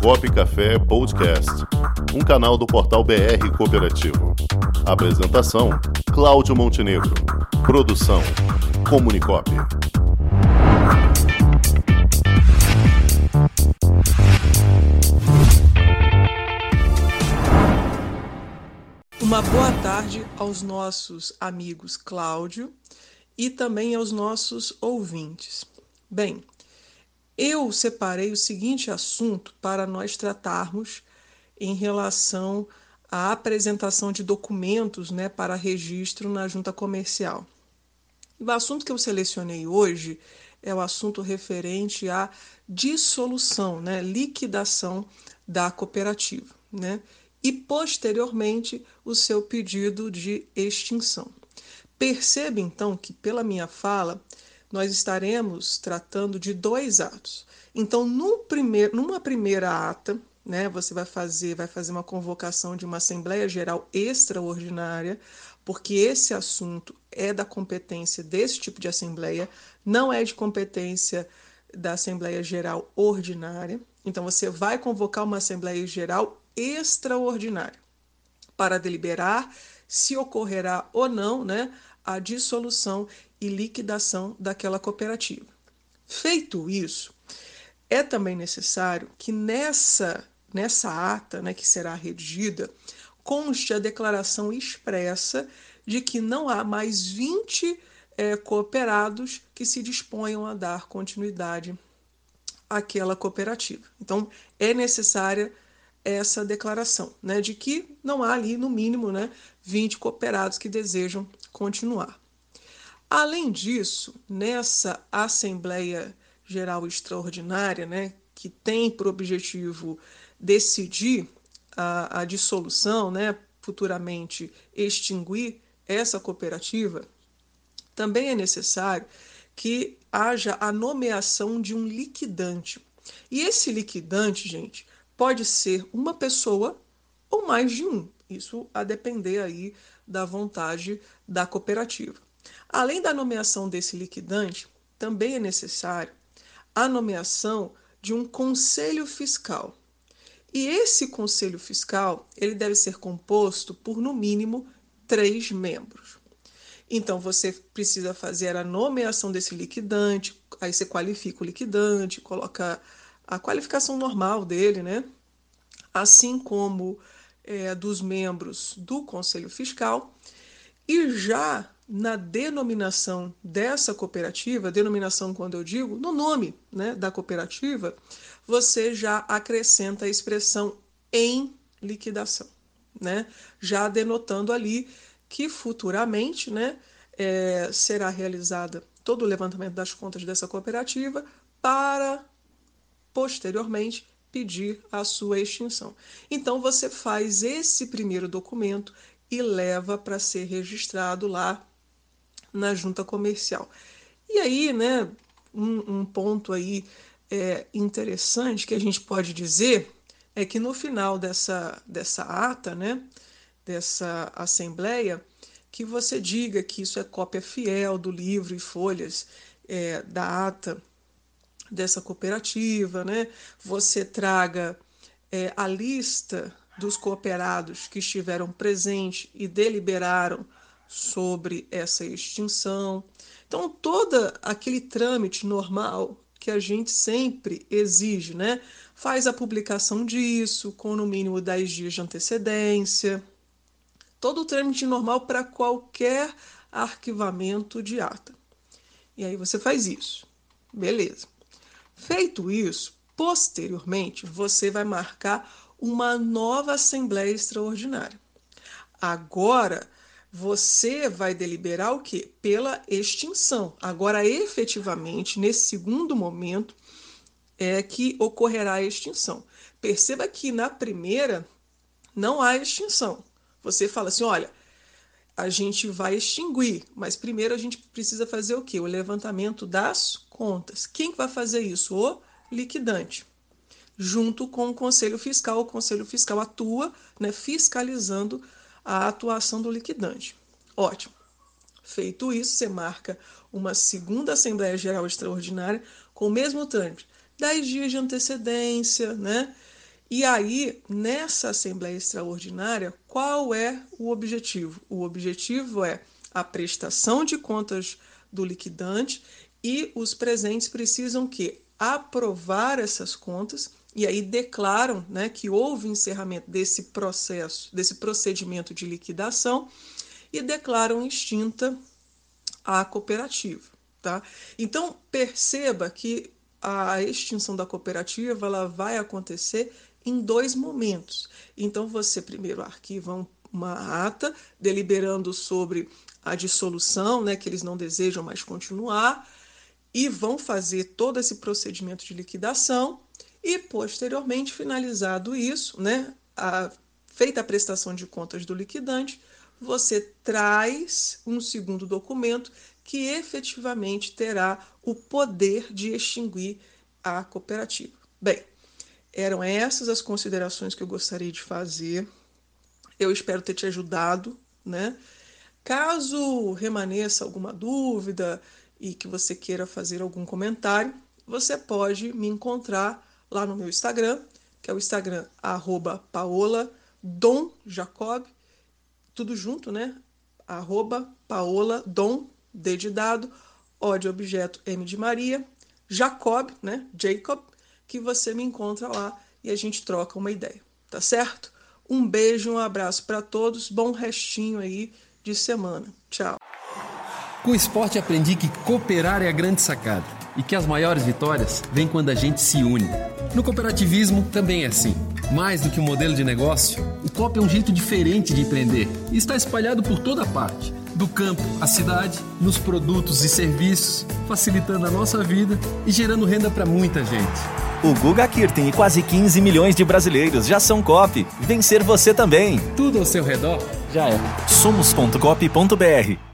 Comunicop Café Podcast, um canal do portal BR Cooperativo. Apresentação: Cláudio Montenegro. Produção: Comunicop. Uma boa tarde aos nossos amigos Cláudio e também aos nossos ouvintes. Bem, eu separei o seguinte assunto para nós tratarmos em relação à apresentação de documentos né, para registro na junta comercial. O assunto que eu selecionei hoje é o assunto referente à dissolução, né, liquidação da cooperativa. Né? e, posteriormente, o seu pedido de extinção. Perceba então que, pela minha fala, nós estaremos tratando de dois atos. Então, numa primeira ata, né, você vai fazer, vai fazer uma convocação de uma Assembleia Geral extraordinária, porque esse assunto é da competência desse tipo de assembleia, não é de competência da Assembleia Geral ordinária. Então, você vai convocar uma Assembleia Geral extraordinária para deliberar se ocorrerá ou não né, a dissolução e liquidação daquela cooperativa. Feito isso, é também necessário que nessa, nessa ata né, que será redigida conste a declaração expressa de que não há mais 20 é, cooperados que se disponham a dar continuidade àquela cooperativa. Então, é necessária essa declaração, né, de que não há ali, no mínimo, né, 20 cooperados que desejam continuar. Além disso, nessa Assembleia Geral Extraordinária, né, que tem por objetivo decidir a, a dissolução, né, futuramente extinguir essa cooperativa, também é necessário que haja a nomeação de um liquidante. E esse liquidante, gente, pode ser uma pessoa ou mais de um. Isso a depender aí da vontade da cooperativa. Além da nomeação desse liquidante, também é necessário a nomeação de um conselho fiscal. E esse conselho fiscal ele deve ser composto por no mínimo três membros. Então você precisa fazer a nomeação desse liquidante, aí você qualifica o liquidante, coloca a qualificação normal dele, né? Assim como é, dos membros do Conselho Fiscal, e já na denominação dessa cooperativa, denominação quando eu digo no nome né, da cooperativa, você já acrescenta a expressão em liquidação, né? já denotando ali que futuramente né, é, será realizada todo o levantamento das contas dessa cooperativa para posteriormente pedir a sua extinção. Então você faz esse primeiro documento e leva para ser registrado lá na junta comercial. E aí, né, um, um ponto aí é, interessante que a gente pode dizer é que no final dessa, dessa ata, né, dessa assembleia, que você diga que isso é cópia fiel do livro e folhas é, da ata dessa cooperativa, né? Você traga é, a lista dos cooperados que estiveram presentes e deliberaram sobre essa extinção. Então, todo aquele trâmite normal que a gente sempre exige, né? Faz a publicação disso com no mínimo 10 dias de antecedência. Todo o trâmite normal para qualquer arquivamento de ata. E aí você faz isso. Beleza. Feito isso, posteriormente você vai marcar uma nova Assembleia Extraordinária. Agora você vai deliberar o quê? Pela extinção. Agora, efetivamente, nesse segundo momento, é que ocorrerá a extinção. Perceba que na primeira não há extinção. Você fala assim: olha, a gente vai extinguir, mas primeiro a gente precisa fazer o quê? O levantamento das contas. Quem vai fazer isso? O liquidante. Junto com o Conselho Fiscal, o Conselho Fiscal atua né, fiscalizando a atuação do liquidante. Ótimo. Feito isso, você marca uma segunda Assembleia Geral Extraordinária com o mesmo trâmite, 10 dias de antecedência, né? E aí, nessa Assembleia Extraordinária, qual é o objetivo? O objetivo é a prestação de contas do liquidante e os presentes precisam que aprovar essas contas e aí declaram né, que houve encerramento desse processo, desse procedimento de liquidação e declaram extinta a cooperativa. Tá? Então perceba que a extinção da cooperativa ela vai acontecer em dois momentos. Então você primeiro arquiva uma ata deliberando sobre a dissolução, né, que eles não desejam mais continuar, e vão fazer todo esse procedimento de liquidação e posteriormente finalizado isso, né, a, feita a prestação de contas do liquidante, você traz um segundo documento que efetivamente terá o poder de extinguir a cooperativa. Bem, eram essas as considerações que eu gostaria de fazer. Eu espero ter te ajudado, né? Caso remaneça alguma dúvida e que você queira fazer algum comentário, você pode me encontrar lá no meu Instagram, que é o Instagram arroba Paola Dom Jacob, tudo junto, né? Arroba Paola Dom, D de dado, O de objeto, M de Maria, Jacob, né? Jacob, que você me encontra lá e a gente troca uma ideia, tá certo? Um beijo, um abraço para todos, bom restinho aí de semana. Tchau. Com o esporte aprendi que cooperar é a grande sacada e que as maiores vitórias vêm quando a gente se une. No cooperativismo também é assim. Mais do que um modelo de negócio, o COP é um jeito diferente de empreender e está espalhado por toda parte do campo à cidade, nos produtos e serviços, facilitando a nossa vida e gerando renda para muita gente. O Guga Kirten e quase 15 milhões de brasileiros já são COP. Vencer você também. Tudo ao seu redor já é. Somos.cop.br